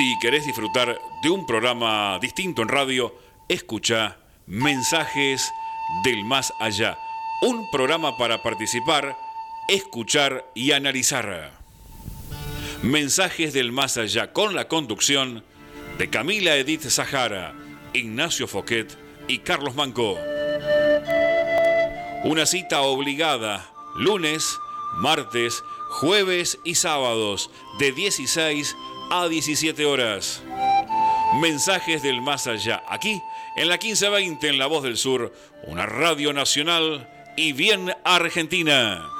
Si querés disfrutar de un programa distinto en radio, escucha Mensajes del Más Allá. Un programa para participar, escuchar y analizar. Mensajes del Más Allá con la conducción de Camila Edith Zahara, Ignacio Foquet y Carlos Manco. Una cita obligada, lunes, martes, jueves y sábados, de 16 a 17 horas. Mensajes del más allá, aquí en la 1520 en La Voz del Sur, una radio nacional y bien argentina.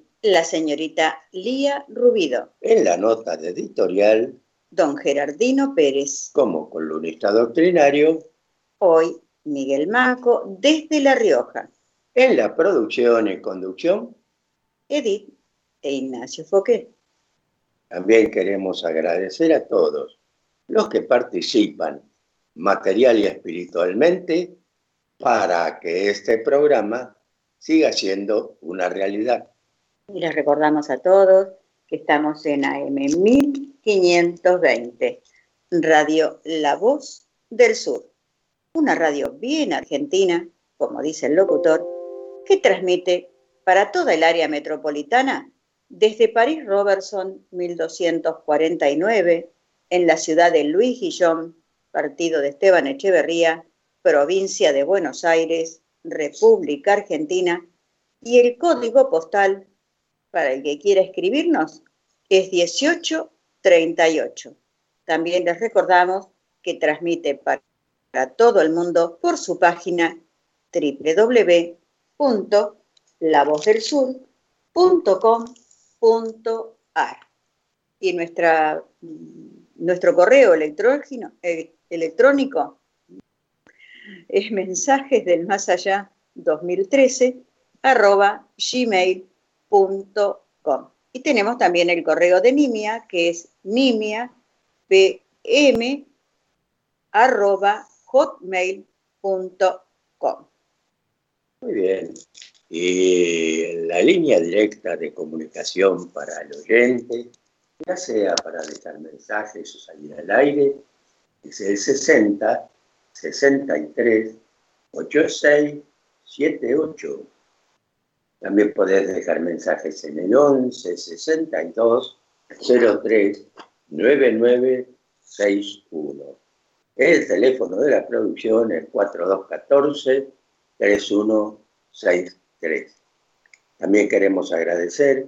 la señorita Lía Rubido. En la nota de editorial, don Gerardino Pérez. Como columnista doctrinario, hoy Miguel Maco desde La Rioja. En la producción y conducción, Edith e Ignacio Foquet. También queremos agradecer a todos los que participan material y espiritualmente para que este programa siga siendo una realidad. Y les recordamos a todos que estamos en AM 1520, Radio La Voz del Sur, una radio bien argentina, como dice el locutor, que transmite para toda el área metropolitana desde París Robertson 1249, en la ciudad de Luis Guillón, partido de Esteban Echeverría, provincia de Buenos Aires, República Argentina, y el código postal para el que quiera escribirnos es 1838. También les recordamos que transmite para todo el mundo por su página www.lavozdelsur.com.ar y nuestra, nuestro correo electrónico, eh, electrónico es mensajes del más allá 2013 arroba Y tenemos también el correo de Nimia, que es nimiapm arroba hotmail.com. Muy bien. Y la línea directa de comunicación para el oyente, ya sea para dejar mensajes o salir al aire, es el 60 63 86 78. También podés dejar mensajes en el 11 62 03 9961. El teléfono de la producción es 4214 3163. También queremos agradecer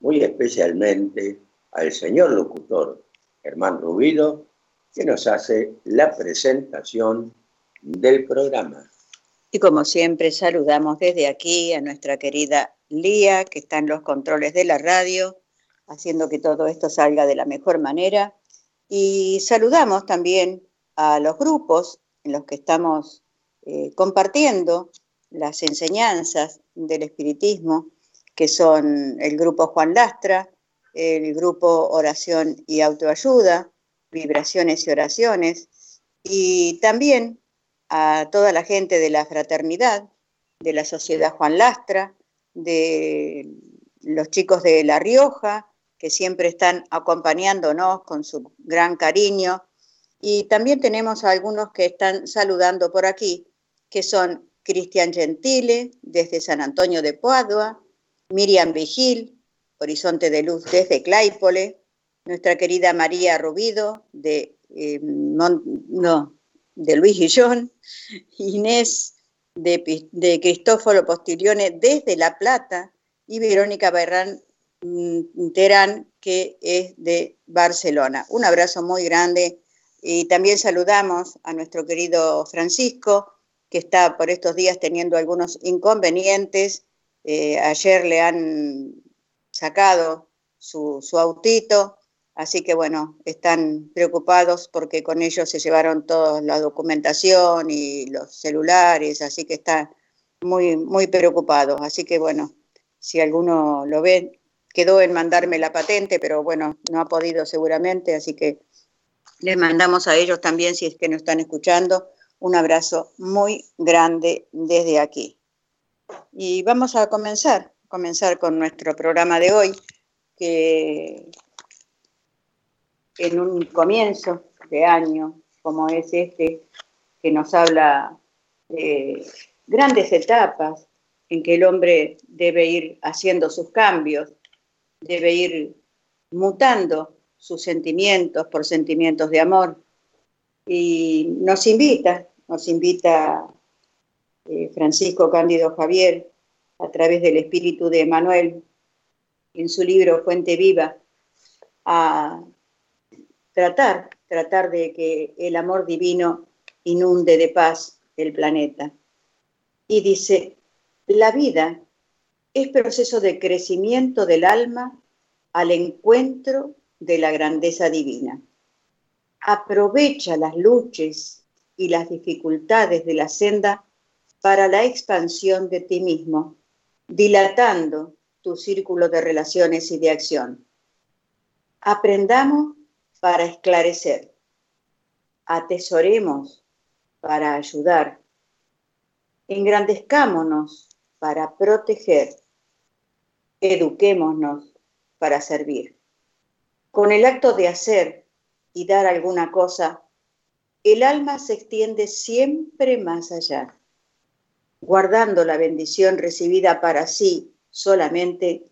muy especialmente al señor locutor Germán Rubido que nos hace la presentación del programa. Y como siempre, saludamos desde aquí a nuestra querida Lía, que está en los controles de la radio, haciendo que todo esto salga de la mejor manera. Y saludamos también a los grupos en los que estamos eh, compartiendo las enseñanzas del espiritismo, que son el grupo Juan Lastra, el grupo Oración y Autoayuda, vibraciones y oraciones, y también a toda la gente de la fraternidad, de la Sociedad Juan Lastra, de los chicos de La Rioja, que siempre están acompañándonos con su gran cariño. Y también tenemos a algunos que están saludando por aquí, que son Cristian Gentile, desde San Antonio de Padua, Miriam Vigil, Horizonte de Luz desde Claypole, nuestra querida María Rubido, de, eh, no, de Luis Guillón, Inés de, Cristóforo Postilione desde La Plata y Verónica Berrán mm, Terán, que es de Barcelona. Un abrazo muy grande y también saludamos a nuestro querido Francisco, que está por estos días teniendo algunos inconvenientes. Eh, ayer le han sacado su, autito, así que bueno, están preocupados porque con ellos se llevaron toda la documentación y los celulares, así que está muy, muy preocupado. Así que bueno, si alguno lo ve, quedó en mandarme la patente, pero bueno, no ha podido seguramente, así que les mandamos a ellos también, si es que nos están escuchando, un abrazo muy grande desde aquí. Y vamos a comenzar, comenzar con nuestro programa de hoy, que en un comienzo de año como es este, que nos habla de grandes etapas en que el hombre debe ir haciendo sus cambios, debe ir mutando sus sentimientos por sentimientos de amor. Y nos invita nos invita eh, Francisco Cándido Javier a través del espíritu de Manuel en su libro Fuente Viva a tratar, tratar de que el amor divino inunde de paz el planeta. Y dice, la vida es proceso de crecimiento del alma al encuentro de la grandeza divina. Aprovecha las luchas y las dificultades de la senda para la expansión de ti mismo, dilatando tu círculo de relaciones y de acción. Aprendamos para esclarecer, atesoremos para ayudar, engrandezcámonos para proteger, eduquémonos para servir. Con el acto de hacer y dar alguna cosa, el alma se extiende siempre más allá, guardando la bendición recibida para sí solamente,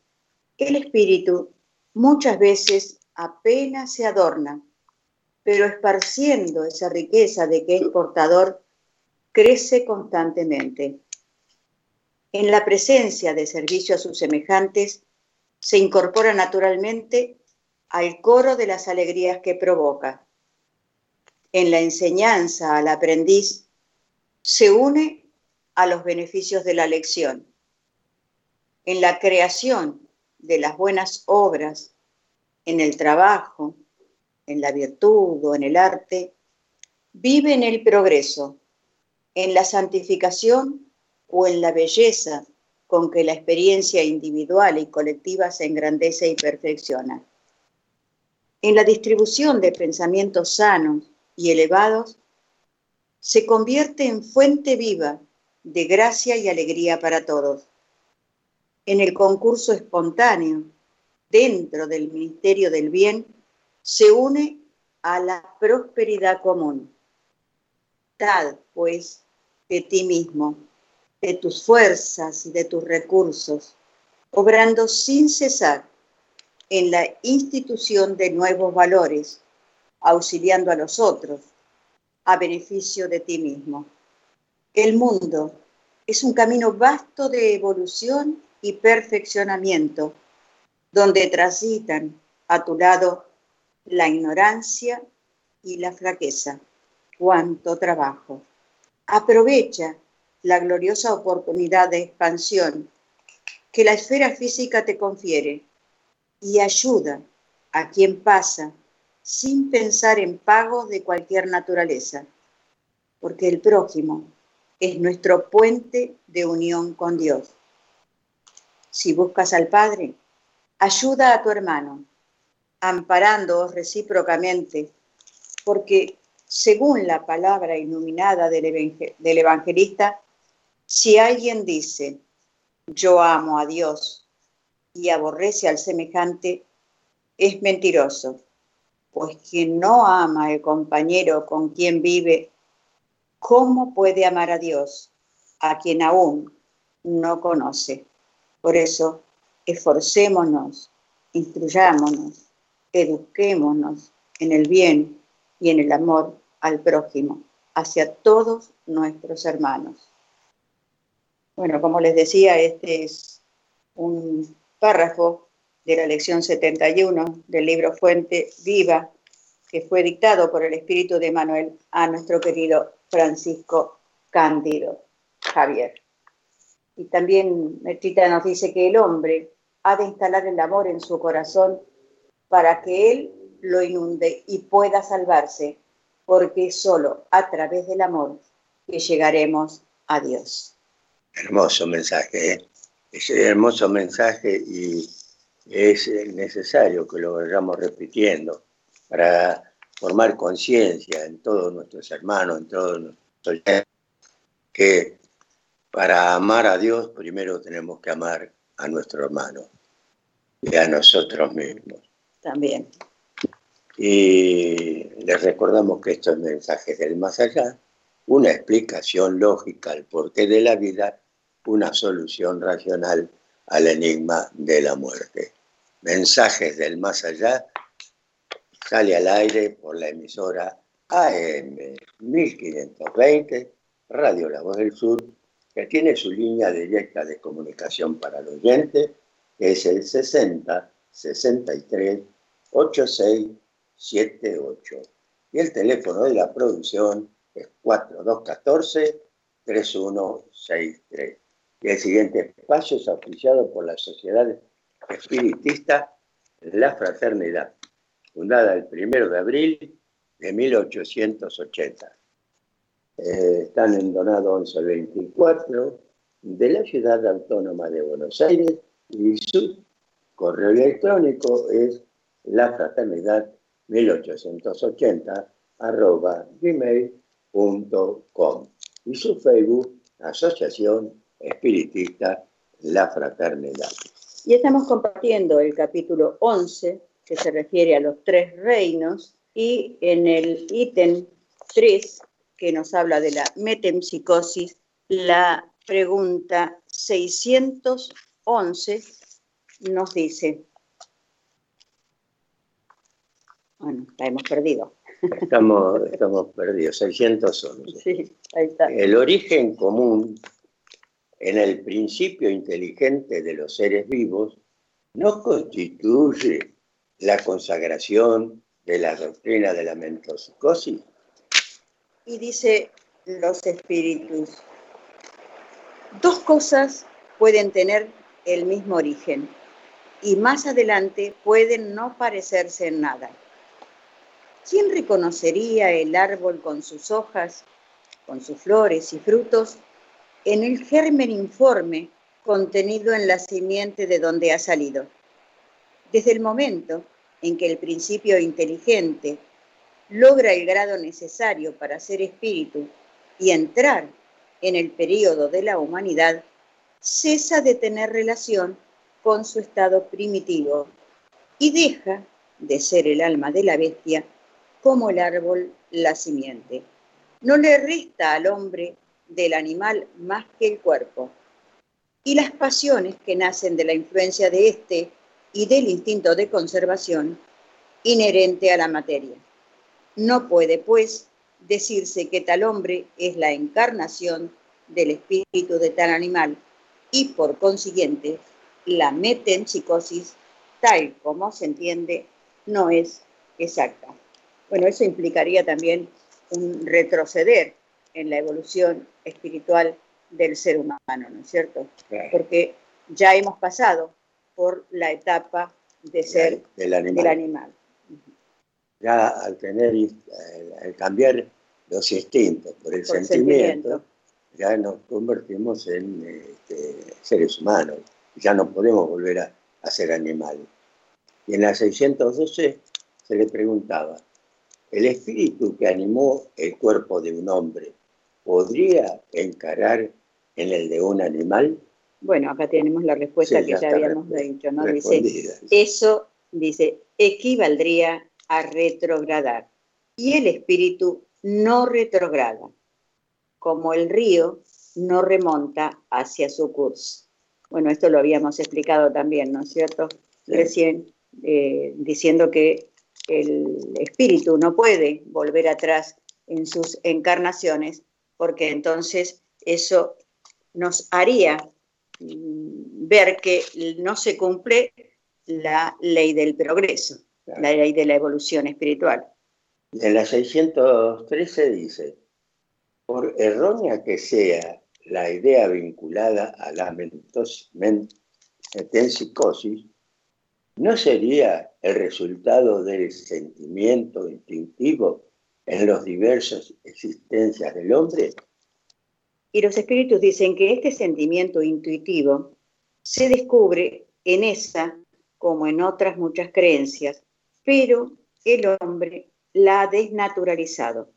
el espíritu muchas veces apenas se adorna, pero esparciendo esa riqueza de que es portador, crece constantemente. En la presencia de servicio a sus semejantes, se incorpora naturalmente al coro de las alegrías que provoca en la enseñanza al aprendiz se une a los beneficios de la lección. En la creación de las buenas obras, en el trabajo, en la virtud o en el arte, vive en el progreso, en la santificación o en la belleza con que la experiencia individual y colectiva se engrandece y perfecciona. En la distribución de pensamientos sanos, y elevados, se convierte en fuente viva de gracia y alegría para todos. En el concurso espontáneo, dentro del Ministerio del Bien, se une a la prosperidad común. Tal, pues, de ti mismo, de tus fuerzas y de tus recursos, obrando sin cesar en la institución de nuevos valores auxiliando a los otros a beneficio de ti mismo. El mundo es un camino vasto de evolución y perfeccionamiento, donde transitan a tu lado la ignorancia y la fraqueza. Cuánto trabajo. Aprovecha la gloriosa oportunidad de expansión que la esfera física te confiere y ayuda a quien pasa sin pensar en pagos de cualquier naturaleza, porque el prójimo es nuestro puente de unión con Dios. Si buscas al Padre, ayuda a tu hermano, amparándoos recíprocamente, porque según la palabra iluminada del, evangelista, si alguien dice, yo amo a Dios, y aborrece al semejante es mentiroso, pues quien no ama al compañero con quien vive, ¿cómo puede amar a Dios, a quien aún no conoce? Por eso, esforcémonos, instruyámonos, eduquémonos en el bien y en el amor al prójimo, hacia todos nuestros hermanos. Bueno, como les decía, este es un párrafo de la lección 71 del libro Fuente Viva, que fue dictado por el Espíritu de Manuel a nuestro querido Francisco Cándido Javier. Y también Mertita nos dice que el hombre ha de instalar el amor en su corazón para que él lo inunde y pueda salvarse, porque es solo a través del amor que llegaremos a Dios. Hermoso mensaje, ¿eh? es hermoso mensaje y es necesario que lo vayamos repitiendo para formar conciencia en todos nuestros hermanos, en todos nuestros que para amar a Dios primero tenemos que amar a nuestro hermano y a nosotros mismos. También. Y les recordamos que estos mensajes del más allá, una explicación lógica al porqué de la vida, una solución racional al enigma de la muerte. Mensajes del más allá sale al aire por la emisora AM 1520, Radio La Voz del Sur, que tiene su línea directa de comunicación para el oyente, que es el 60 63 86 78. Y el teléfono de la producción es 4214 3163. Y el siguiente espacio es auspiciado por la Sociedad Espiritista La Fraternidad, fundada el 1 de abril de 1880. Eh, están en Donado 1124 de la Ciudad Autónoma de Buenos Aires y su correo electrónico es la fraternidad 1880 arroba gmail.com y su Facebook Asociación espiritista La Fraternidad. Y estamos compartiendo el capítulo 11, que se refiere a los tres reinos, y en el ítem 3, que nos habla de la metempsicosis, la pregunta 611 nos dice, bueno, la hemos perdido. Estamos, estamos perdidos, 611. Sí, ahí está. El origen común en el principio inteligente de los seres vivos no constituye la consagración de la doctrina de la mentopsicosis. Y dice los espíritus, dos cosas pueden tener el mismo origen y más adelante pueden no parecerse en nada. ¿Quién reconocería el árbol con sus hojas, con sus flores y frutos en el germen informe contenido en la simiente de donde ha salido. Desde el momento en que el principio inteligente logra el grado necesario para ser espíritu y entrar en el período de la humanidad, cesa de tener relación con su estado primitivo y deja de ser el alma de la bestia como el árbol la simiente. No le resta al hombre del animal más que el cuerpo, y las pasiones que nacen de la influencia de éste y del instinto de conservación inherente a la materia. No puede, pues, decirse que tal hombre es la encarnación del espíritu de tal animal y, por consiguiente, la metempsicosis, tal como se entiende, no es exacta. Bueno, eso implicaría también un retroceder en la evolución espiritual del ser humano, ¿no es cierto? Porque ya hemos pasado por la etapa de ser del animal. Ya al tener, al cambiar los instintos por el sentimiento, ya nos convertimos en este, seres humanos. Ya no podemos volver a, a ser animales. Y en la 612 se le preguntaba, el espíritu que animó el cuerpo de un hombre podría encarar en el de un animal? Bueno, acá tenemos la respuesta que ya, habíamos dicho, ¿no? Dice, eso, dice, equivaldría a retrogradar. Y el espíritu no retrograda, como el río no remonta hacia su curso. Bueno, esto lo habíamos explicado también, ¿no es cierto? Recién, eh, diciendo que el espíritu no puede volver atrás en sus encarnaciones, porque entonces eso nos haría mm, ver que no se cumple la ley del progreso, la ley de la evolución espiritual. En la 613 dice, por errónea que sea la idea vinculada a la metempsicosis, ¿no sería el resultado del sentimiento instintivo en las diversas existencias del hombre? Y los espíritus dicen que este sentimiento intuitivo se descubre en esa como en otras muchas creencias, pero el hombre la ha desnaturalizado,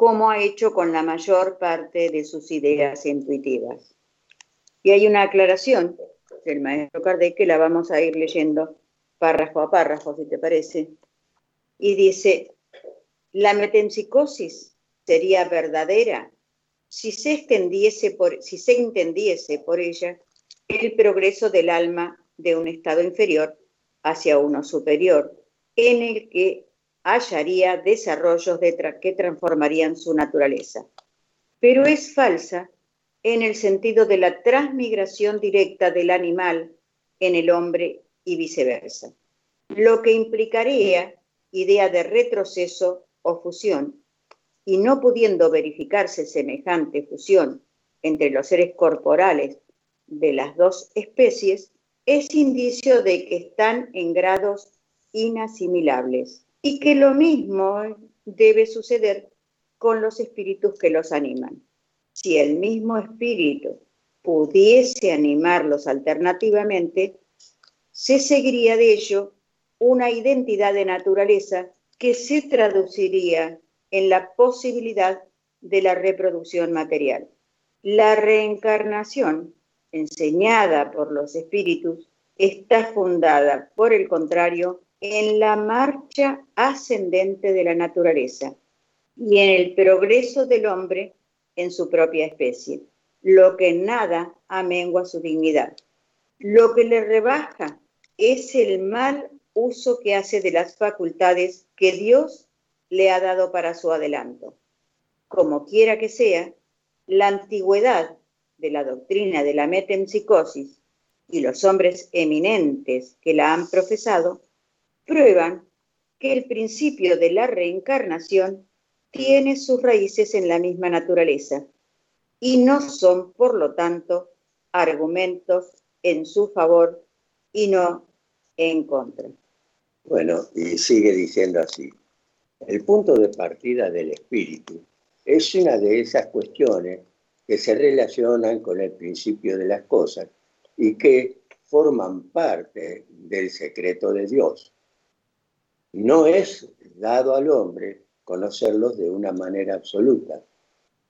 como ha hecho con la mayor parte de sus ideas intuitivas. Y hay una aclaración del maestro Kardec que la vamos a ir leyendo párrafo a párrafo, si te parece. Y dice, la metempsicosis sería verdadera si se, si se entendiese por ella el progreso del alma de un estado inferior hacia uno superior, en el que hallaría desarrollos de que transformarían su naturaleza. Pero es falsa en el sentido de la transmigración directa del animal en el hombre y viceversa, lo que implicaría idea de retroceso o fusión y no pudiendo verificarse semejante fusión entre los seres corporales de las dos especies, es indicio de que están en grados inasimilables y que lo mismo debe suceder con los espíritus que los animan. Si el mismo espíritu pudiese animarlos alternativamente, se seguiría de ello una identidad de naturaleza que se traduciría en la posibilidad de la reproducción material. La reencarnación, enseñada por los espíritus, está fundada, por el contrario, en la marcha ascendente de la naturaleza y en el progreso del hombre en su propia especie, lo que nada amengua su dignidad. Lo que le rebaja es el mal uso que hace de las facultades que Dios le ha dado para su adelanto. Como quiera que sea, la antigüedad de la doctrina de la metempsicosis y los hombres eminentes que la han profesado prueban que el principio de la reencarnación tiene sus raíces en la misma naturaleza y no son, por lo tanto, argumentos en su favor y no en contra. Bueno, y sigue diciendo así. El punto de partida del espíritu es una de esas cuestiones que se relacionan con el principio de las cosas y que forman parte del secreto de Dios. No es dado al hombre conocerlos de una manera absoluta.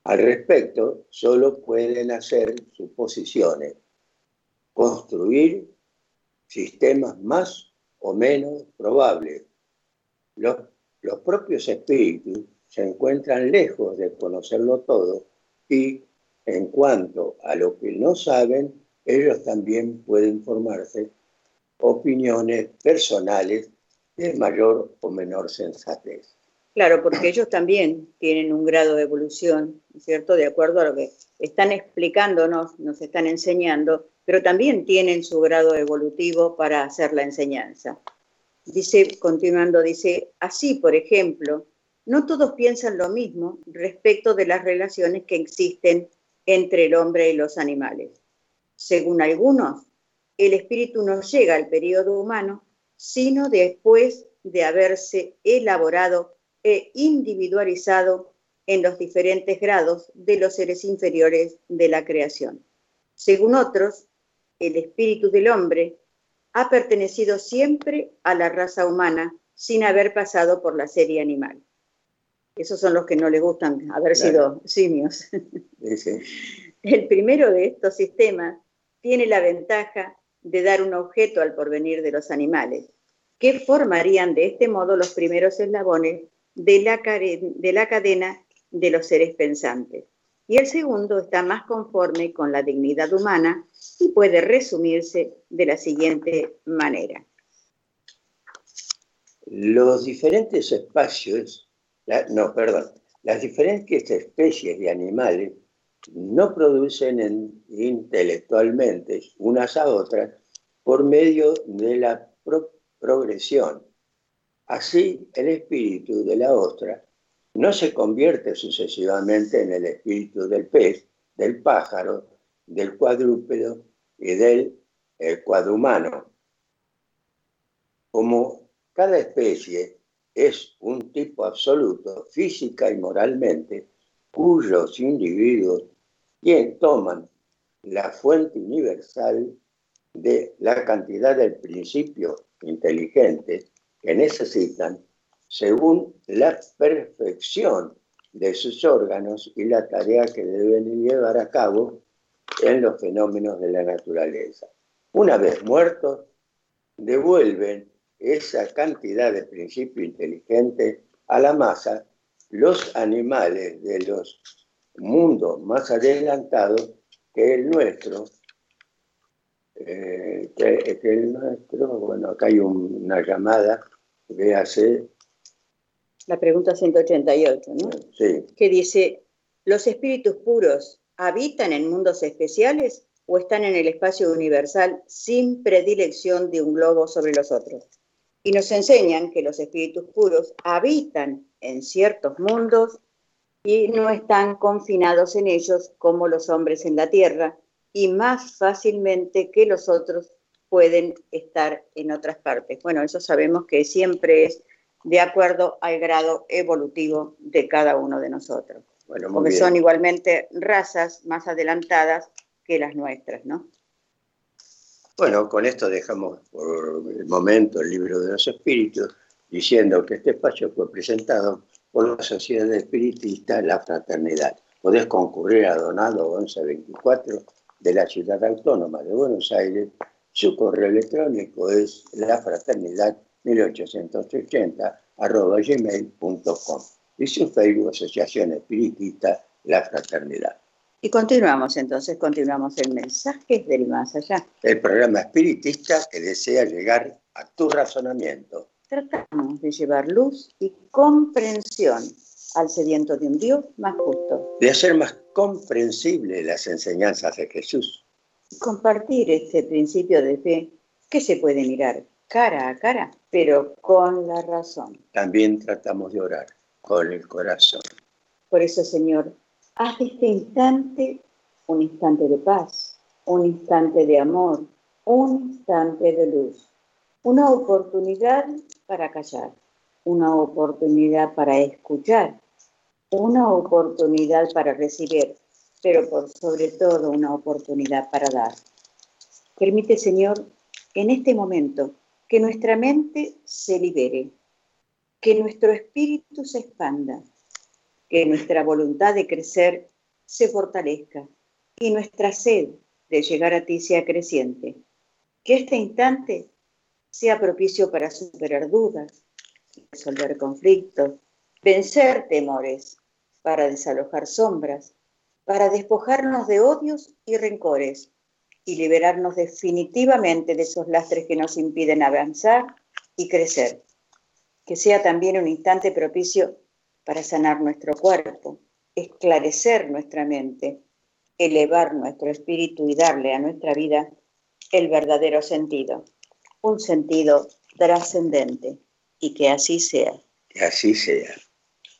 Al respecto, solo pueden hacer suposiciones, construir sistemas más o menos probables. Los los propios espíritus se encuentran lejos de conocerlo todo y en cuanto a lo que no saben, ellos también pueden formarse opiniones personales de mayor o menor sensatez. Claro, porque ellos también tienen un grado de evolución, ¿cierto? De acuerdo a lo que están explicándonos, nos están enseñando, pero también tienen su grado evolutivo para hacer la enseñanza. Dice, continuando, dice, así, por ejemplo, no todos piensan lo mismo respecto de las relaciones que existen entre el hombre y los animales. Según algunos, el espíritu no llega al periodo humano, sino después de haberse elaborado e individualizado en los diferentes grados de los seres inferiores de la creación. Según otros, el espíritu del hombre ha pertenecido siempre a la raza humana sin haber pasado por la serie animal. Esos son los que no les gustan haber sido simios. El primero de estos sistemas tiene la ventaja de dar un objeto al porvenir de los animales, que formarían de este modo los primeros eslabones de la, de la cadena de los seres pensantes. Y el segundo está más conforme con la dignidad humana y puede resumirse de la siguiente manera. Los diferentes espacios, no, perdón, las diferentes especies de animales no producen intelectualmente unas a otras por medio de la progresión. Así, el espíritu de la ostra no se convierte sucesivamente en el espíritu del pez, del pájaro, del cuadrúpedo y del cuadrumano. Como cada especie es un tipo absoluto, física y moralmente, cuyos individuos toman la fuente universal de la cantidad del principio inteligente que necesitan según la perfección de sus órganos y la tarea que deben llevar a cabo en los fenómenos de la naturaleza. Una vez muertos, devuelven esa cantidad de principio inteligente a la masa los animales de los mundos más adelantados que el nuestro, eh, que, el nuestro, bueno, acá hay una llamada, véase. La pregunta 188, ¿no? Sí. Que dice, ¿los espíritus puros habitan en mundos especiales o están en el espacio universal sin predilección de un globo sobre los otros? Y nos enseñan que los espíritus puros habitan en ciertos mundos y no están confinados en ellos como los hombres en la tierra y más fácilmente que los otros pueden estar en otras partes. Bueno, eso sabemos que siempre es de acuerdo al grado evolutivo de cada uno de nosotros. Bueno, porque son igualmente razas más adelantadas que las nuestras, ¿no? Bueno, con esto dejamos por el momento el libro de los espíritus, diciendo que este espacio fue presentado por la Sociedad Espiritista La Fraternidad. Podés concurrir a Donado 1124 de la Ciudad Autónoma de Buenos Aires. Su correo electrónico es lafraternidad1880 gmail.com y su Facebook Asociación Espiritista La Fraternidad. Y continuamos entonces, continuamos el mensaje del más allá. El programa espiritista que desea llegar a tu razonamiento. Tratamos de llevar luz y comprensión al sediento de un Dios más justo. De hacer más comprensible las enseñanzas de Jesús. Compartir este principio de fe que se puede mirar cara a cara, pero con la razón. También tratamos de orar con el corazón. Por eso, Señor, Haz este instante un instante de paz, un instante de amor, un instante de luz, una oportunidad para callar, una oportunidad para escuchar, una oportunidad para recibir, pero por sobre todo una oportunidad para dar. Permite, Señor, en este momento que nuestra mente se libere, que nuestro espíritu se expanda, que nuestra voluntad de crecer se fortalezca y nuestra sed de llegar a ti sea creciente. Que este instante sea propicio para superar dudas, resolver conflictos, vencer temores, para desalojar sombras, para despojarnos de odios y rencores y liberarnos definitivamente de esos lastres que nos impiden avanzar y crecer. Que sea también un instante propicio para sanar nuestro cuerpo, esclarecer nuestra mente, elevar nuestro espíritu y darle a nuestra vida el verdadero sentido, un sentido trascendente, y que así sea. Que así sea.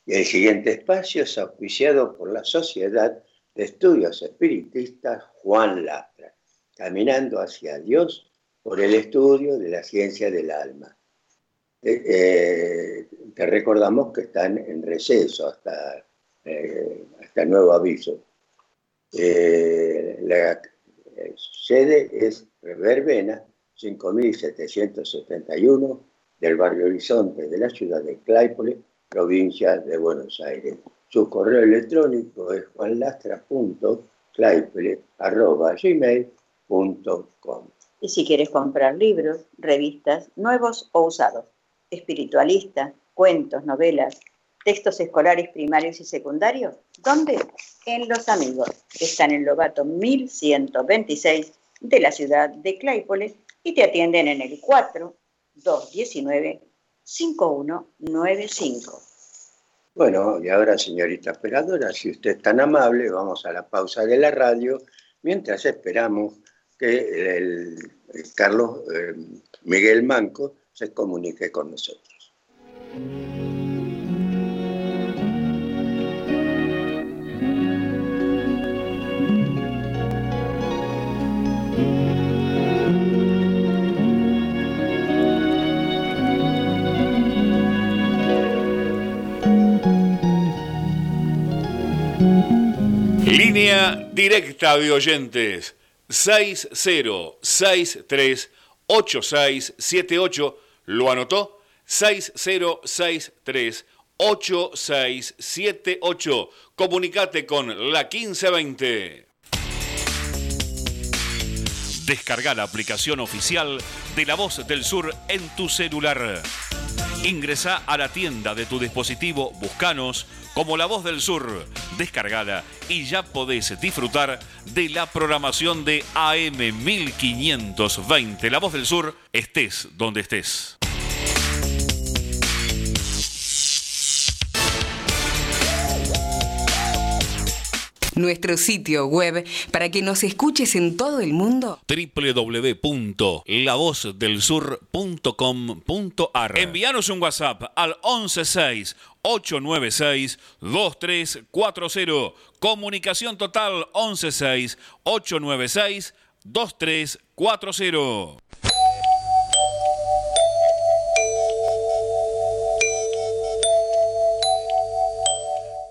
Y el siguiente espacio es auspiciado por la Sociedad de Estudios Espiritistas Juan Lastra, caminando hacia Dios por el estudio de la ciencia del alma. Eh, eh, te recordamos que están en receso hasta, eh, hasta nuevo aviso. la sede es Reverbena 5771 del barrio Horizonte de la ciudad de Claypole, provincia de Buenos Aires. Su correo electrónico es juanlastra.claypole.gmail.com Y si quieres comprar libros, revistas, nuevos o usados, espiritualistas, cuentos, novelas, textos escolares primarios y secundarios, ¿dónde? En Los Amigos. Están en Lobato 1126 de la ciudad de Claypole y te atienden en el 4219 5195. Bueno, y ahora, señorita operadora, si usted es tan amable, vamos a la pausa de la radio mientras esperamos que el, Carlos eh, Miguel Manco se comunique con nosotros. Línea directa de oyentes 60638678. ¿Lo anotó? 60638678. Comunicate con la 1520. Descarga la aplicación oficial de La Voz del Sur en tu celular. Ingresa a la tienda de tu dispositivo, buscanos como La Voz del Sur. Descargala y ya podés disfrutar de la programación de AM 1520. La Voz del Sur, estés donde estés. Nuestro sitio web para que nos escuches en todo el mundo? www.lavozdelsur.com.ar Envíanos un WhatsApp al 116 896 2340. Comunicación total 116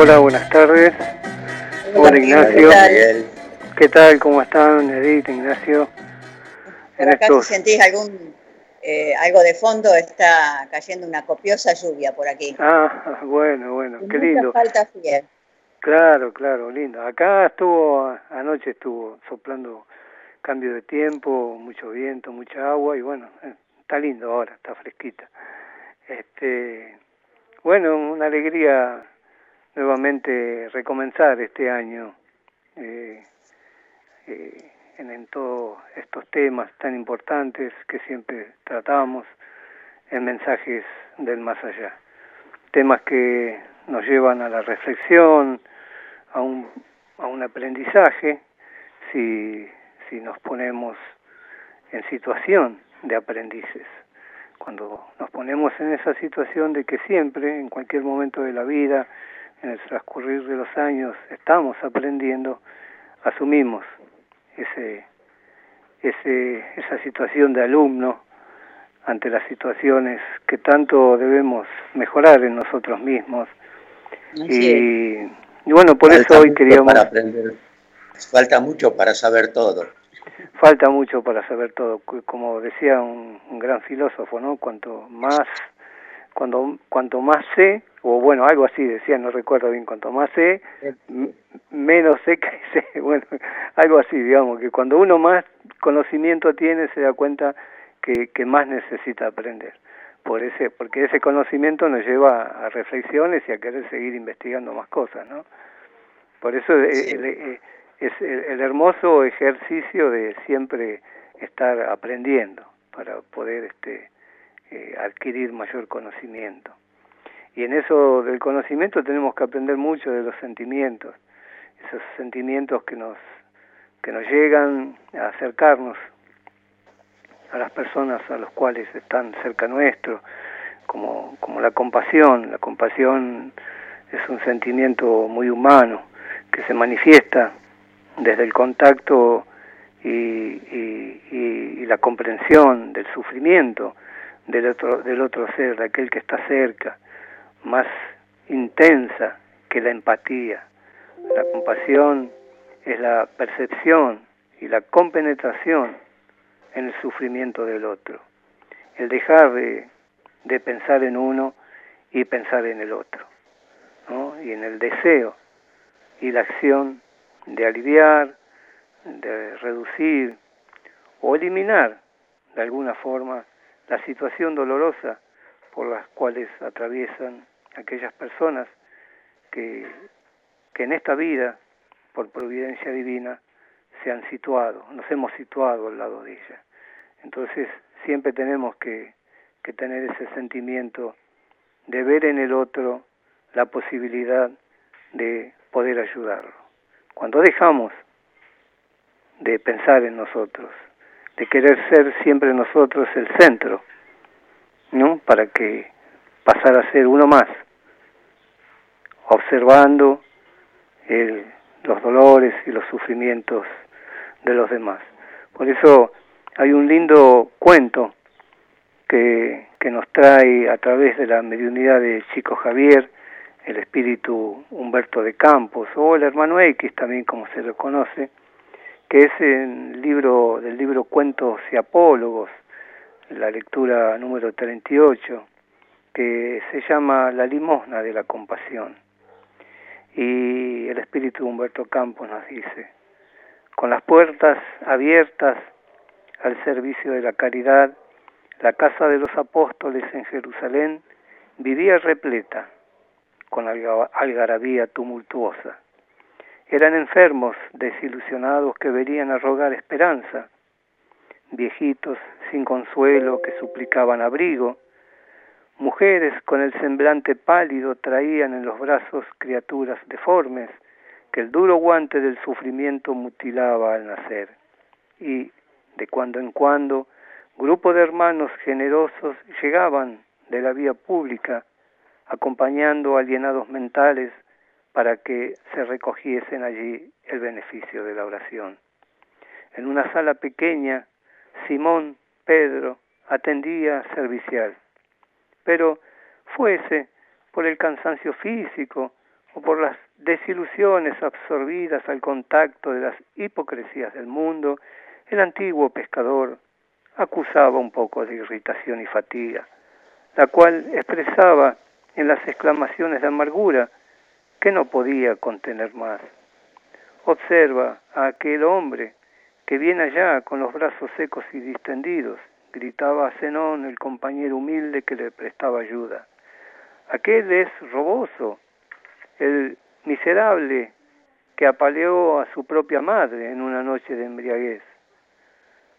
Hola, buenas tardes. Hola, Ignacio. ¿Qué tal? ¿Cómo están, Edith, Ignacio? En acá si sentís algún, eh, algo de fondo, está cayendo una copiosa lluvia por aquí. Ah, bueno, bueno, qué lindo. falta fiel. Claro, claro, lindo. Acá estuvo, anoche estuvo soplando cambio de tiempo, mucho viento, mucha agua y bueno, eh, está lindo ahora, está fresquita. Este, bueno, una alegría nuevamente recomenzar este año eh, eh, en, todos estos temas tan importantes que siempre tratamos en mensajes del más allá. Temas que nos llevan a la reflexión, a un, a un aprendizaje, si, si nos ponemos en situación de aprendices. Cuando nos ponemos en esa situación de que siempre, en cualquier momento de la vida, en el transcurrir de los años estamos aprendiendo, asumimos ese, ese, esa situación de alumno ante las situaciones que tanto debemos mejorar en nosotros mismos. Y, y, bueno, por eso hoy queríamos... aprender. Falta mucho para saber todo. Falta mucho para saber todo. Como decía un, un gran filósofo, ¿no? Cuanto más, cuando, cuanto más sé, o bueno, algo así decía, no recuerdo bien, cuanto más sé, menos sé que sé, bueno, algo así, digamos, que cuando uno más conocimiento tiene se da cuenta que, que más necesita aprender, por ese, porque ese conocimiento nos lleva a reflexiones y a querer seguir investigando más cosas, ¿no? Por eso eh, es el hermoso ejercicio de siempre estar aprendiendo para poder este, eh, adquirir mayor conocimiento. Y en eso del conocimiento tenemos que aprender mucho de los sentimientos, esos sentimientos que nos, que nos llegan a acercarnos a las personas a los cuales están cerca nuestro, como, como la compasión. La compasión es un sentimiento muy humano que se manifiesta desde el contacto y, la comprensión del sufrimiento del otro, del otro ser, de aquel que está cerca, más intensa que la empatía. La compasión es la percepción y la compenetración en el sufrimiento del otro. El dejar de, de pensar en uno y pensar en el otro. ¿no? Y en el deseo y la acción de aliviar, de reducir o eliminar de alguna forma la situación dolorosa por las cuales atraviesan aquellas personas que, que en esta vida, por providencia divina, se han situado, nos hemos situado al lado de ella. Entonces siempre tenemos que, que tener ese sentimiento de ver en el otro la posibilidad de poder ayudarlo. Cuando dejamos de pensar en nosotros, de querer ser siempre nosotros el centro, ¿no? Para que pasar a ser uno más, observando el, los dolores y los sufrimientos de los demás. Por eso hay un lindo cuento que, que nos trae a través de la mediunidad de Chico Javier, el espíritu Humberto de Campos, o el hermano X también como se lo conoce, que es el libro del libro Cuentos y Apólogos, la lectura número 38, que se llama La limosna de la compasión. Y el espíritu Humberto Campos nos dice, con las puertas abiertas al servicio de la caridad, la casa de los apóstoles en Jerusalén vivía repleta, con algarabía tumultuosa eran enfermos, desilusionados que venían a rogar esperanza, viejitos sin consuelo que suplicaban abrigo, mujeres con el semblante pálido traían en los brazos criaturas deformes que el duro guante del sufrimiento mutilaba al nacer. Y, de cuando en cuando, grupo de hermanos generosos llegaban de la vía pública, acompañando alienados mentales para que se recogiesen allí el beneficio de la oración. En una sala pequeña, Simón Pedro atendía servicial, pero fuese por el cansancio físico o por las desilusiones absorbidas al contacto de las hipocresías del mundo, el antiguo pescador acusaba un poco de irritación y fatiga, la cual expresaba en las exclamaciones de amargura que no podía contener más. Observa a aquel hombre que viene allá con los brazos secos y distendidos, gritaba a Zenón, el compañero humilde que le prestaba ayuda. Aquel es roboso, el miserable que apaleó a su propia madre en una noche de embriaguez.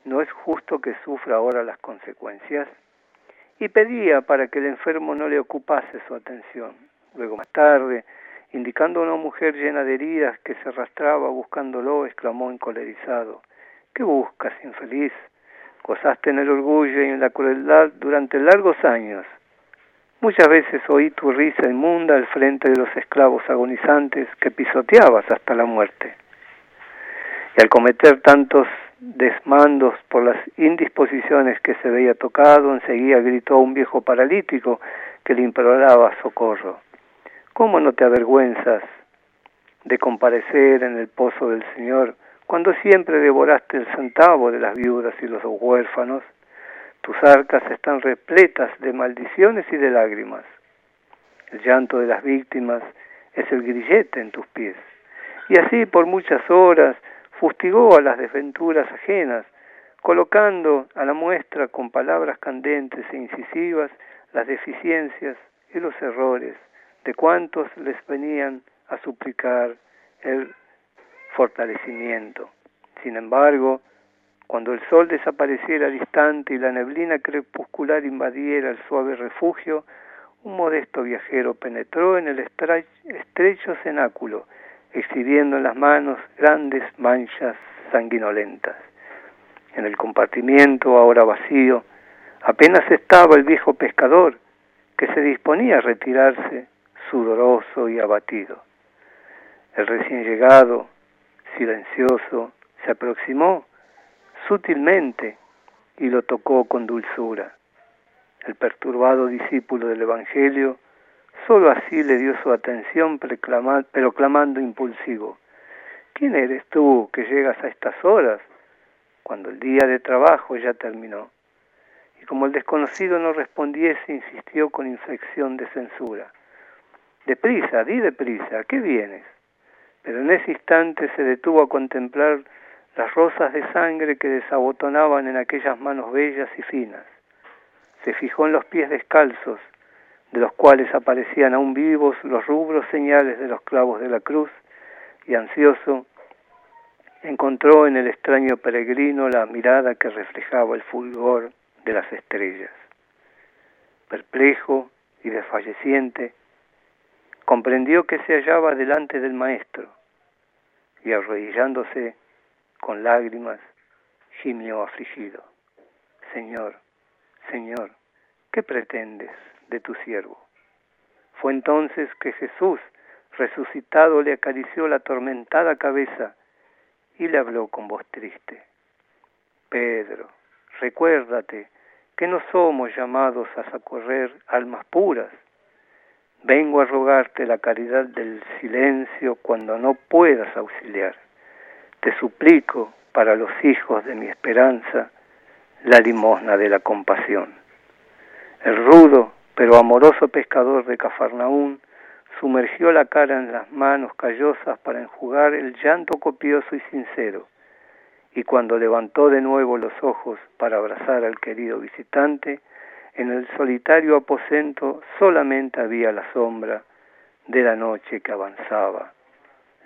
¿No es justo que sufra ahora las consecuencias? Y pedía para que el enfermo no le ocupase su atención. Luego más tarde, Indicando a una mujer llena de heridas que se arrastraba buscándolo, exclamó encolerizado, ¿Qué buscas, infeliz? Gozaste en el orgullo y en la crueldad durante largos años. Muchas veces oí tu risa inmunda al frente de los esclavos agonizantes que pisoteabas hasta la muerte. Y al cometer tantos desmandos por las indisposiciones que se veía tocado, enseguida gritó a un viejo paralítico que le imploraba socorro. ¿Cómo no te avergüenzas de comparecer en el pozo del Señor cuando siempre devoraste el centavo de las viudas y los huérfanos? Tus arcas están repletas de maldiciones y de lágrimas. El llanto de las víctimas es el grillete en tus pies. Y así por muchas horas fustigó a las desventuras ajenas, colocando a la muestra con palabras candentes e incisivas las deficiencias y los errores de cuántos les venían a suplicar el fortalecimiento. Sin embargo, cuando el sol desapareciera distante y la neblina crepuscular invadiera el suave refugio, un modesto viajero penetró en el estrecho cenáculo, exhibiendo en las manos grandes manchas sanguinolentas. En el compartimiento, ahora vacío, apenas estaba el viejo pescador, que se disponía a retirarse sudoroso y abatido. El recién llegado, silencioso, se aproximó sutilmente y lo tocó con dulzura. El perturbado discípulo del Evangelio solo así le dio su atención, pero clamando impulsivo. ¿Quién eres tú que llegas a estas horas, cuando el día de trabajo ya terminó? Y como el desconocido no respondiese, insistió con inflexión de censura. Deprisa, di deprisa, ¿a qué vienes? Pero en ese instante se detuvo a contemplar las rosas de sangre que desabotonaban en aquellas manos bellas y finas. Se fijó en los pies descalzos, de los cuales aparecían aún vivos los rubros señales de los clavos de la cruz, y ansioso encontró en el extraño peregrino la mirada que reflejaba el fulgor de las estrellas. Perplejo y desfalleciente, comprendió que se hallaba delante del Maestro, y arrodillándose con lágrimas, gimió afligido. Señor, Señor, ¿qué pretendes de tu siervo? Fue entonces que Jesús, resucitado, le acarició la atormentada cabeza y le habló con voz triste. Pedro, recuérdate que no somos llamados a socorrer almas puras. Vengo a rogarte la caridad del silencio cuando no puedas auxiliar. Te suplico para los hijos de mi esperanza la limosna de la compasión. El rudo pero amoroso pescador de Cafarnaún sumergió la cara en las manos callosas para enjugar el llanto copioso y sincero, y cuando levantó de nuevo los ojos para abrazar al querido visitante, en el solitario aposento solamente había la sombra de la noche que avanzaba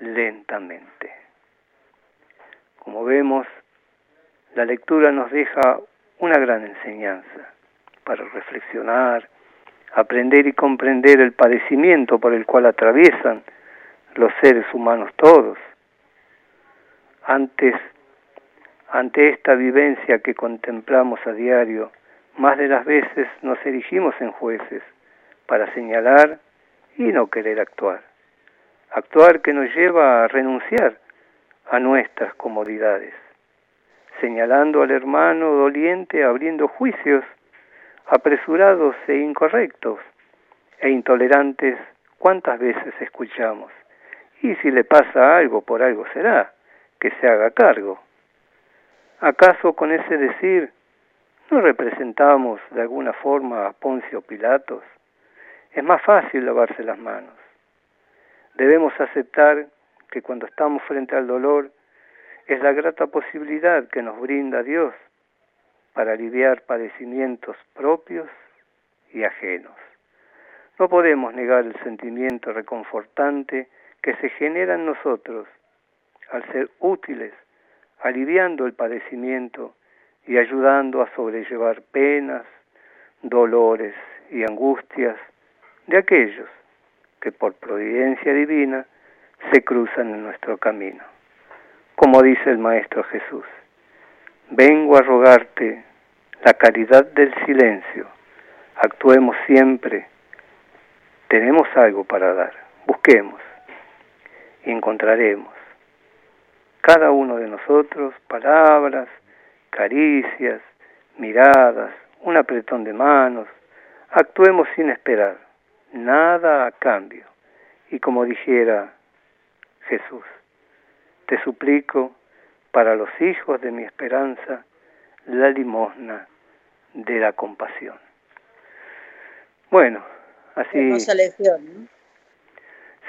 lentamente. Como vemos, la lectura nos deja una gran enseñanza para reflexionar, aprender y comprender el padecimiento por el cual atraviesan los seres humanos todos. Antes, ante esta vivencia que contemplamos a diario, más de las veces nos erigimos en jueces para señalar y no querer actuar. Actuar que nos lleva a renunciar a nuestras comodidades, señalando al hermano doliente, abriendo juicios apresurados e incorrectos e intolerantes, ¿cuántas veces escuchamos? Y si le pasa algo, por algo será, que se haga cargo. ¿Acaso con ese decir representamos de alguna forma a Poncio Pilatos? Es más fácil lavarse las manos. Debemos aceptar que cuando estamos frente al dolor es la grata posibilidad que nos brinda Dios para aliviar padecimientos propios y ajenos. No podemos negar el sentimiento reconfortante que se genera en nosotros al ser útiles, aliviando el padecimiento y ayudando a sobrellevar penas, dolores y angustias de aquellos que por providencia divina se cruzan en nuestro camino. Como dice el Maestro Jesús, vengo a rogarte la caridad del silencio, actuemos siempre, tenemos algo para dar, busquemos y encontraremos. Cada uno de nosotros, palabras, caricias, miradas, un apretón de manos, actuemos sin esperar, nada a cambio. Y como dijera Jesús. Te suplico para los hijos de mi esperanza la limosna de la compasión. Bueno, así. Hermosa lección, ¿no?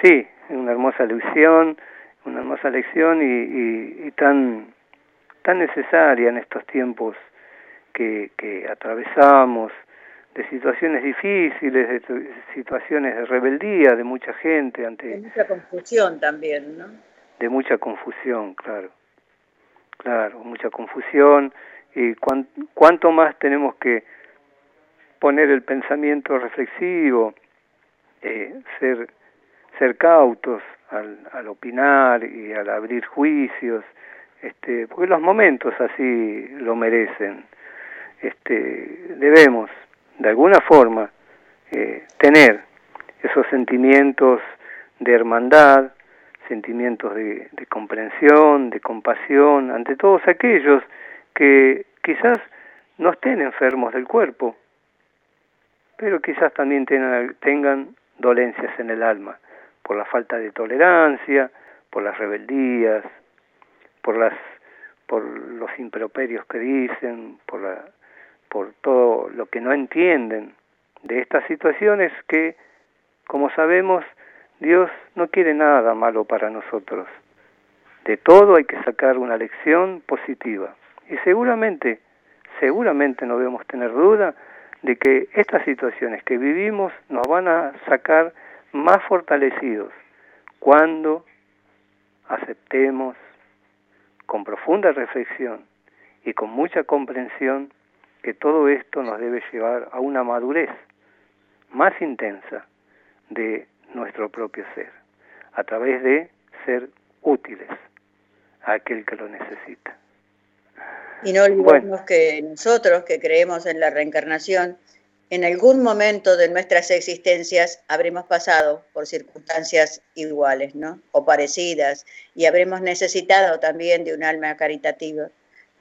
Sí, una hermosa lección, una hermosa lección y, y, tan, tan necesaria en estos tiempos que, que atravesamos, de situaciones difíciles, de situaciones de rebeldía de mucha gente ante... De mucha confusión también, ¿no? De mucha confusión, claro. Claro, mucha confusión y cuánto más tenemos que poner el pensamiento reflexivo, eh, ser, ser cautos al, al opinar y al abrir juicios, este, porque los momentos así lo merecen. Este, debemos de alguna forma eh, tener esos sentimientos de hermandad, sentimientos de, de, comprensión, de compasión ante todos aquellos que quizás no estén enfermos del cuerpo, pero quizás también tengan, tengan dolencias en el alma, por la falta de tolerancia, por las rebeldías, por las por los improperios que dicen, por la por todo lo que no entienden de estas situaciones que como sabemos Dios no quiere nada malo para nosotros. De todo hay que sacar una lección positiva. Y seguramente, seguramente no debemos tener duda de que estas situaciones que vivimos nos van a sacar más fortalecidos cuando aceptemos con profunda reflexión y con mucha comprensión que todo esto nos debe llevar a una madurez más intensa de nuestro propio ser, a través de ser útiles a aquel que lo necesita. Y no olvidemos que nosotros que creemos en la reencarnación, en algún momento de nuestras existencias habremos pasado por circunstancias iguales, ¿no? O parecidas, y habremos necesitado también de un alma caritativa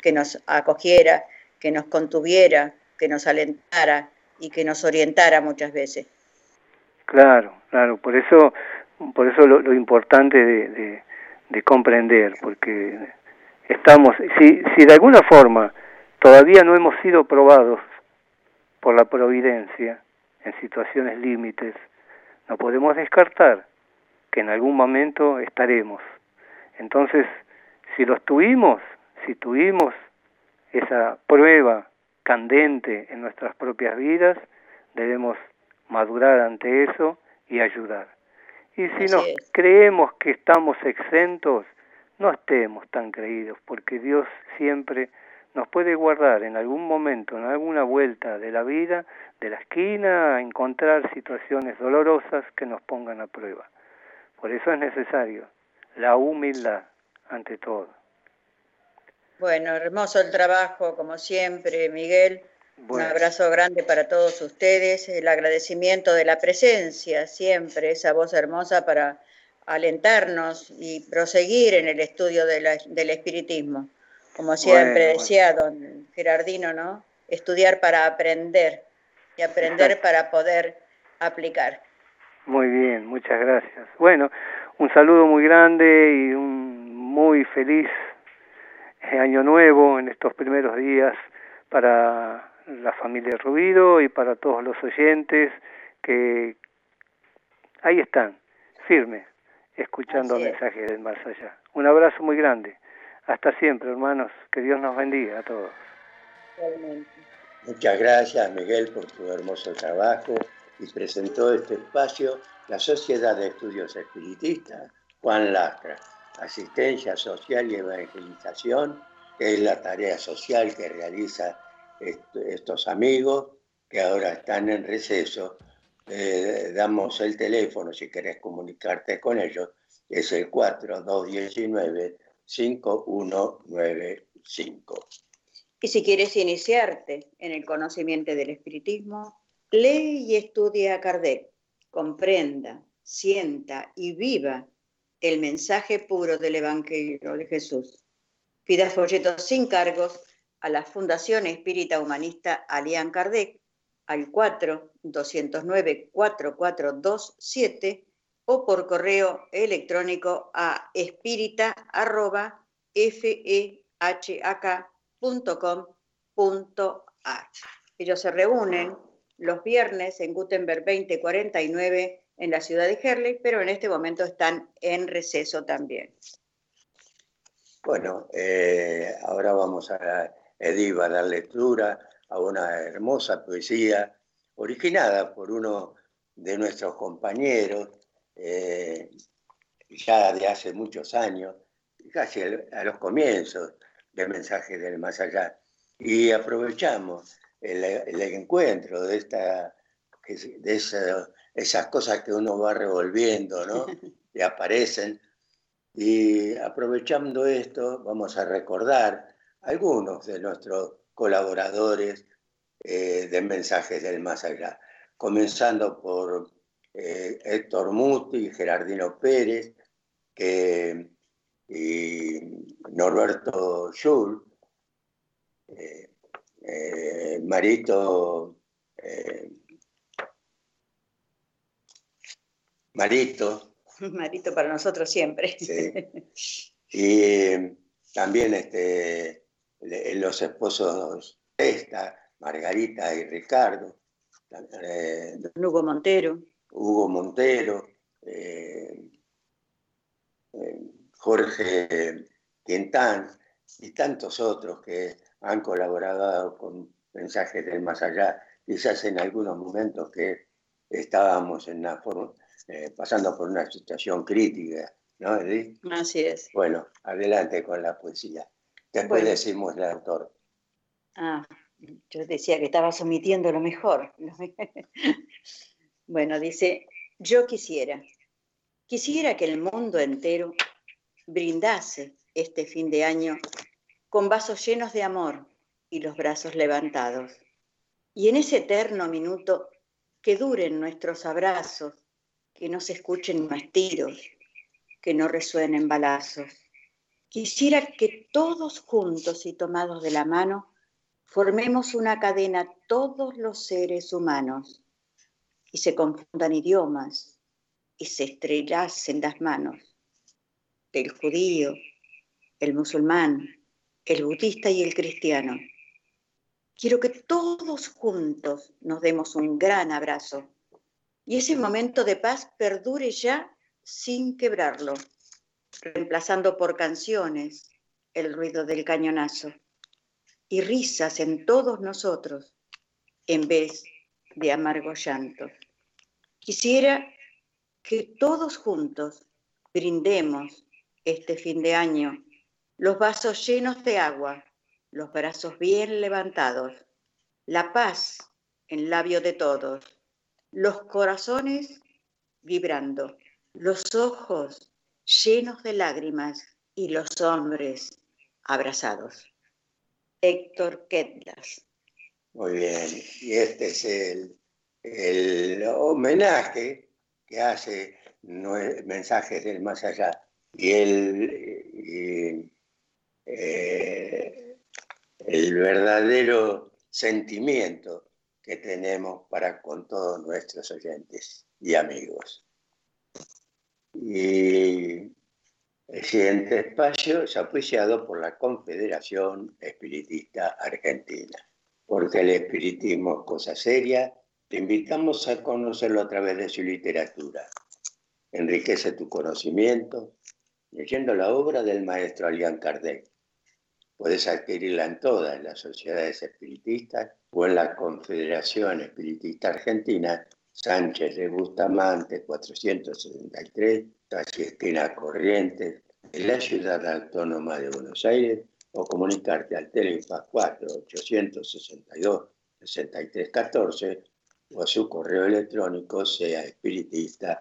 que nos acogiera, que nos contuviera, que nos alentara y que nos orientara muchas veces. Claro, claro, por eso, por eso lo, importante de, de, comprender, porque estamos, si, si de alguna forma todavía no hemos sido probados por la providencia en situaciones límites, no podemos descartar que en algún momento estaremos. Entonces, si los tuvimos, si tuvimos esa prueba candente en nuestras propias vidas, debemos madurar ante eso y ayudar. Y si nos creemos que estamos exentos, no estemos tan creídos, porque Dios siempre nos puede guardar en algún momento, en alguna vuelta de la vida, de la esquina, a encontrar situaciones dolorosas que nos pongan a prueba. Por eso es necesario la humildad ante todo. Bueno, hermoso el trabajo, como siempre, Miguel. Un abrazo grande para todos ustedes, el agradecimiento de la presencia, siempre esa voz hermosa para alentarnos y proseguir en el estudio del espiritismo. Como siempre decía don Gerardino, ¿no? Estudiar para aprender y aprender para poder aplicar. Muy bien, muchas gracias. Bueno, un saludo muy grande y un muy feliz año nuevo en estos primeros días para la familia Rubido y para todos los oyentes que ahí están, firmes, escuchando mensajes del más allá. Un abrazo muy grande. Hasta siempre, hermanos. Que Dios nos bendiga a todos. Muchas gracias, Miguel, por tu hermoso trabajo y presentó este espacio la Sociedad de Estudios Espiritistas, Juan Lastra, Asistencia Social y Evangelización, que es la tarea social que realiza estos amigos que ahora están en receso, eh, damos el teléfono si querés comunicarte con ellos, es el 4219-5195. Y si quieres iniciarte en el conocimiento del espiritismo, lee y estudia a Kardec, comprenda, sienta y viva el mensaje puro del Evangelio de Jesús. Pida folletos sin cargos a la Fundación Espírita Humanista Alian Kardec al 4-209-4427 o por correo electrónico a espírita.fehak.com.ar. Ellos se reúnen los viernes en Gutenberg 2049 en la ciudad de Herley, pero en este momento están en receso también. Bueno, eh, ahora vamos a Ediva dar lectura a una hermosa poesía originada por uno de nuestros compañeros eh, ya de hace muchos años, casi a los comienzos del mensaje del más allá. Y aprovechamos el, encuentro de, esta, de esas cosas que uno va revolviendo, ¿no? Y aparecen. Y aprovechando esto, vamos a recordar algunos de nuestros colaboradores eh, de Mensajes del Más Allá, comenzando por eh, Héctor Muti, Gerardino Pérez y Norberto Schul, eh, Marito, Marito. Marito para nosotros siempre. Y también este, los esposos esta, Margarita y Ricardo. Hugo Montero. Hugo Montero. Jorge Quintán y tantos otros que han colaborado con mensajes del más allá, quizás en algunos momentos que estábamos en eh, pasando por una situación crítica, ¿no, Edith? Así es. Bueno, adelante con la poesía. Después decimos el autor. Ah, yo decía que estabas omitiendo lo mejor. Bueno, dice, yo quisiera, quisiera que el mundo entero brindase este fin de año con vasos llenos de amor y los brazos levantados. Y en ese eterno minuto que duren nuestros abrazos, que no se escuchen más tiros, que no resuenen balazos. Quisiera que todos juntos y tomados de la mano formemos una cadena todos los seres humanos y se confundan idiomas y se estrellasen las manos el judío, el musulmán, el budista y el cristiano. Quiero que todos juntos nos demos un gran abrazo y ese momento de paz perdure ya sin quebrarlo, reemplazando por canciones el ruido del cañonazo y risas en todos nosotros en vez de amargos llantos. Quisiera que todos juntos brindemos este fin de año, los vasos llenos de agua, los brazos bien levantados, la paz en labio de todos, los corazones vibrando, los ojos llenos de lágrimas y los hombres abrazados. Héctor Ketlas. Muy bien, y este es el, el homenaje que hace Mensajes del Más Allá. Y el, eh, el verdadero sentimiento que tenemos para con todos nuestros oyentes y amigos. Y el siguiente espacio es apreciado por la Confederación Espiritista Argentina, porque el espiritismo es cosa seria, te invitamos a conocerlo a través de su literatura. Enriquece tu conocimiento, leyendo la obra del maestro Alian Kardec. Puedes adquirirla en todas las sociedades espiritistas o en la Confederación Espiritista Argentina, Sánchez de Bustamante 473, casi esquina Corrientes, en la ciudad autónoma de Buenos Aires, o comunicarte al teléfono 4 862 6314 o a su correo electrónico sea espiritista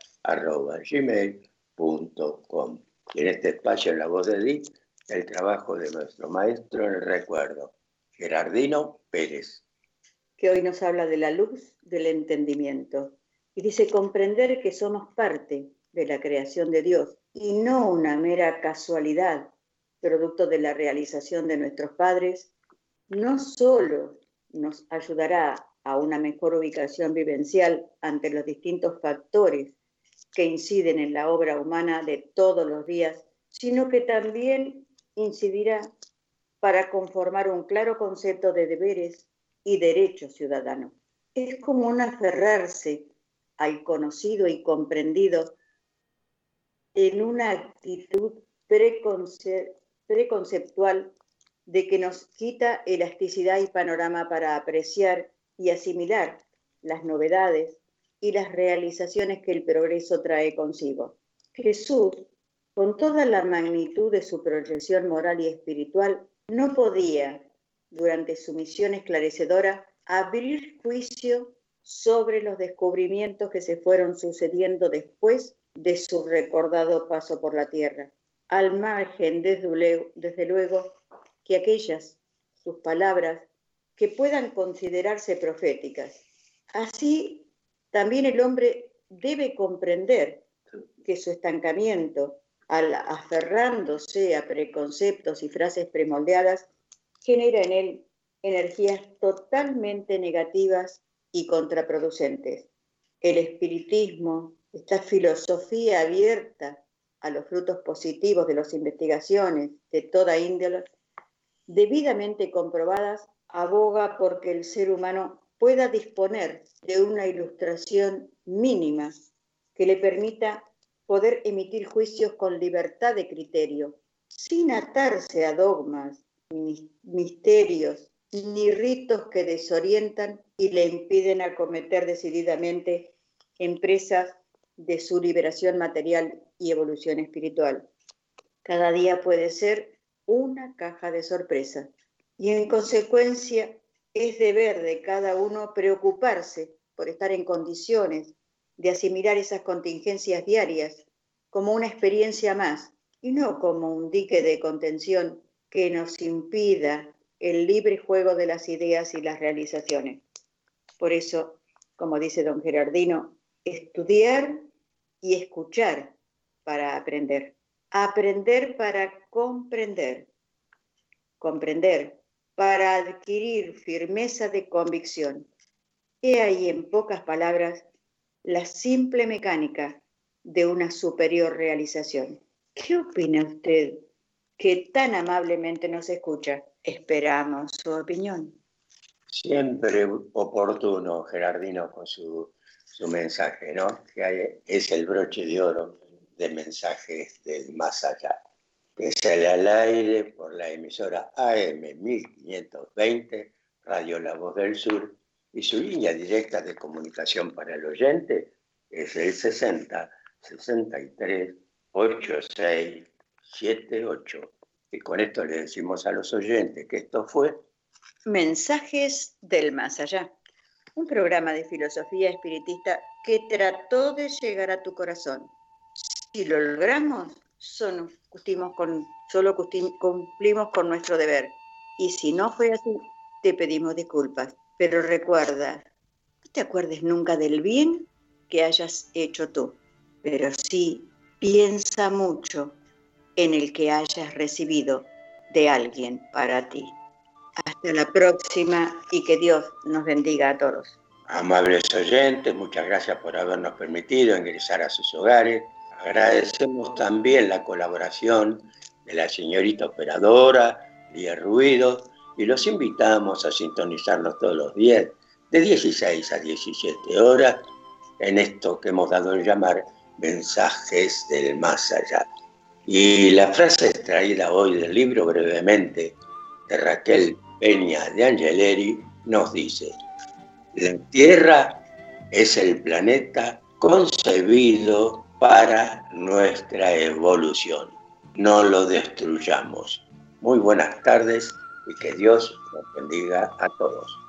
y en este espacio, en la voz de Edith, el trabajo de nuestro maestro en el recuerdo, Gerardino Pérez. Que hoy nos habla de la luz del entendimiento y dice comprender que somos parte de la creación de Dios y no una mera casualidad, producto de la realización de nuestros padres, no solo nos ayudará a una mejor ubicación vivencial ante los distintos factores que inciden en la obra humana de todos los días, sino que también incidirá para conformar un claro concepto de deberes y derechos ciudadanos. Es como un aferrarse al conocido y comprendido en una actitud preconceptual de que nos quita elasticidad y panorama para apreciar y asimilar las novedades y las realizaciones que el progreso trae consigo. Jesús, con toda la magnitud de su proyección moral y espiritual, no podía, durante su misión esclarecedora, abrir juicio sobre los descubrimientos que se fueron sucediendo después de su recordado paso por la tierra, al margen, desde, desde luego, que aquellas, sus palabras, que puedan considerarse proféticas. Así también el hombre debe comprender que su estancamiento, al aferrándose a preconceptos y frases premoldeadas, genera en él energías totalmente negativas y contraproducentes. El espiritismo, esta filosofía abierta a los frutos positivos de las investigaciones de toda índole, debidamente comprobadas, aboga porque el ser humano pueda disponer de una ilustración mínima que le permita poder emitir juicios con libertad de criterio, sin atarse a dogmas, misterios, ni ritos que desorientan y le impiden acometer decididamente empresas de su liberación material y evolución espiritual. Cada día puede ser una caja de sorpresa y en consecuencia es deber de cada uno preocuparse por estar en condiciones de asimilar esas contingencias diarias como una experiencia más y no como un dique de contención que nos impida el libre juego de las ideas y las realizaciones. Por eso, como dice don Gerardino, estudiar y escuchar para aprender. Aprender para comprender. Comprender para adquirir firmeza de convicción. He ahí, en pocas palabras, la simple mecánica de una superior realización. ¿Qué opina usted que tan amablemente nos escucha? Esperamos su opinión. Siempre oportuno, Gerardino, con su, su mensaje, ¿no? Que es el broche de oro de mensajes del más allá. Que sale al aire por la emisora AM 1520, Radio La Voz del Sur, y su línea directa de comunicación para el oyente es el 60 63 86 78 y con esto le decimos a los oyentes que esto fue Mensajes del Más Allá, un programa de filosofía espiritista que trató de llegar a tu corazón. Si lo logramos, solo cumplimos con, solo cumplimos con nuestro deber. Y si no fue así, te pedimos disculpas. Pero recuerda, no te acuerdes nunca del bien que hayas hecho tú, pero sí piensa mucho en el que hayas recibido de alguien para ti. Hasta la próxima y que Dios nos bendiga a todos. Amables oyentes, muchas gracias por habernos permitido ingresar a sus hogares. Agradecemos también la colaboración de la señorita operadora, Lía Ruido, y los invitamos a sintonizarnos todos los días de 16 a 17 horas en esto que hemos dado el llamar mensajes del más allá. Y la frase extraída hoy del libro brevemente de Raquel Peña de Angeleri nos dice, la Tierra es el planeta concebido para nuestra evolución. No lo destruyamos. Muy buenas tardes y que Dios nos bendiga a todos.